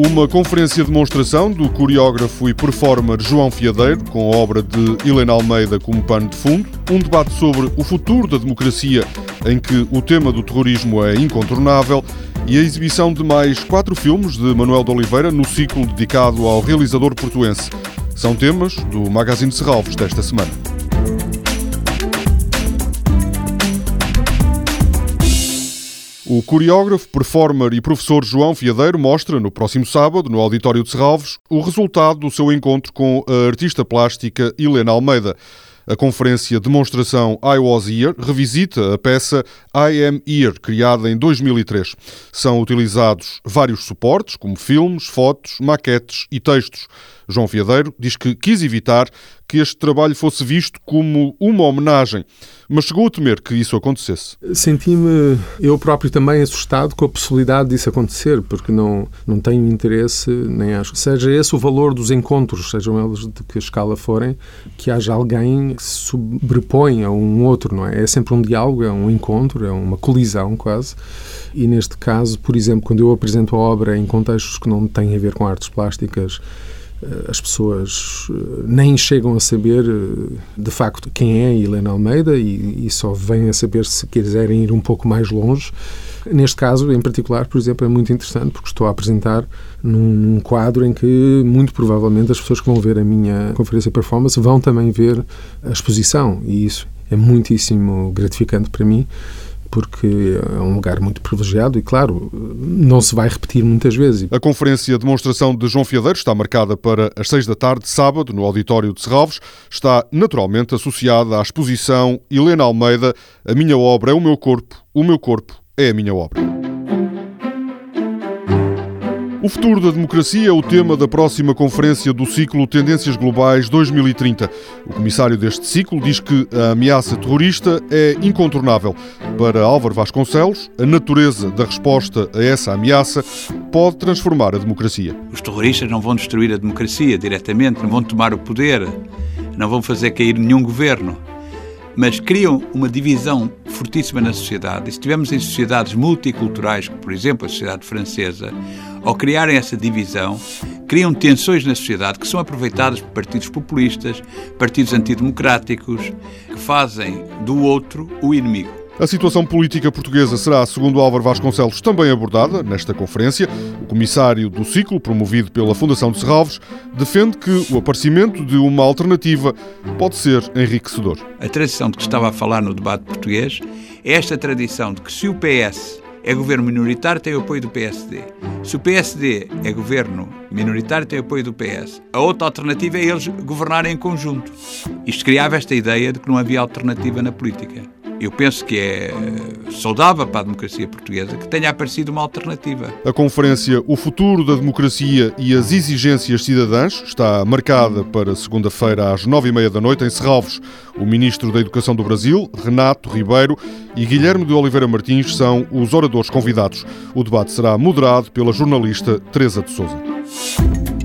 Uma conferência de demonstração do coreógrafo e performer João Fiadeiro, com a obra de Helena Almeida como pano de fundo. Um debate sobre o futuro da democracia, em que o tema do terrorismo é incontornável. E a exibição de mais quatro filmes de Manuel de Oliveira no ciclo dedicado ao realizador portuense. São temas do Magazine de Serralves desta semana. O coreógrafo, performer e professor João Fiadeiro mostra, no próximo sábado, no Auditório de Serralves, o resultado do seu encontro com a artista plástica Helena Almeida. A conferência Demonstração I Was Here revisita a peça I Am Here, criada em 2003. São utilizados vários suportes, como filmes, fotos, maquetes e textos. João Fiadeiro diz que quis evitar que este trabalho fosse visto como uma homenagem, mas chegou a temer que isso acontecesse. Senti-me eu próprio também assustado com a possibilidade disso acontecer, porque não, não tenho interesse, nem acho que seja esse o valor dos encontros, sejam eles de que escala forem, que haja alguém que se sobrepõe a um outro, não é? É sempre um diálogo, é um encontro, é uma colisão quase. E neste caso, por exemplo, quando eu apresento a obra em contextos que não têm a ver com artes plásticas, as pessoas eh, nem chegam a saber eh, de facto quem é Helena Almeida e, e, só vêm a saber se quiserem ir um pouco mais longe. Neste caso, em particular, por exemplo, é muito interessante porque estou a apresentar num quadro em que muito provavelmente as pessoas que vão ver a minha conferência performance vão também ver a exposição e isso é muitíssimo gratificante para mim porque é um lugar muito privilegiado e, claro, não se vai repetir muitas vezes. A conferência de demonstração de João Fiadeiro está marcada para as seis da tarde, sábado, no auditório de Serralves. Está naturalmente associada à exposição Helena Almeida, A Minha Obra é o Meu Corpo, o Meu Corpo é a Minha Obra. O futuro da democracia é o tema da próxima conferência do ciclo Tendências Globais 2030. O comissário deste ciclo diz que a ameaça terrorista é incontornável. Para Álvaro Vasconcelos, a natureza da resposta a essa ameaça pode transformar a democracia. Os terroristas não vão destruir a democracia diretamente, não vão tomar o poder, não vão fazer cair nenhum governo mas criam uma divisão fortíssima na sociedade. E se estivermos em sociedades multiculturais, como por exemplo a sociedade francesa, ao criarem essa divisão, criam tensões na sociedade que são aproveitadas por partidos populistas, partidos antidemocráticos, que fazem do outro o inimigo. A situação política portuguesa será, segundo Álvaro Vasconcelos, também abordada nesta conferência. O comissário do ciclo, promovido pela Fundação de Serralves, defende que o aparecimento de uma alternativa pode ser enriquecedor. A tradição de que estava a falar no debate português é esta tradição de que se o PS é governo minoritário, tem o apoio do PSD. Se o PSD é governo minoritário, tem o apoio do PS. A outra alternativa é eles governarem em conjunto. Isto criava esta ideia de que não havia alternativa na política eu penso que é saudável para a democracia portuguesa que tenha aparecido uma alternativa. A conferência O Futuro da Democracia e as Exigências Cidadãs está marcada para segunda-feira às nove e meia da noite em Serralves. O Ministro da Educação do Brasil, Renato Ribeiro, e Guilherme de Oliveira Martins são os oradores convidados. O debate será moderado pela jornalista Teresa de Souza.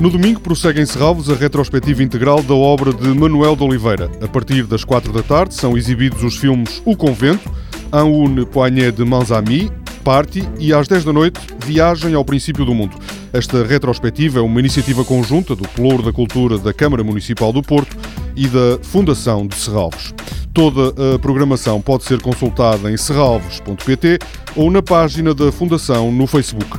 No domingo prossegue em Serralvos a retrospectiva integral da obra de Manuel de Oliveira. A partir das quatro da tarde são exibidos os filmes O Convento, Un une poignée de mans amis, Party e às 10 da noite Viagem ao Princípio do Mundo. Esta retrospectiva é uma iniciativa conjunta do Pelouro da Cultura da Câmara Municipal do Porto e da Fundação de Serralvos. Toda a programação pode ser consultada em serralvos.pt ou na página da Fundação no Facebook.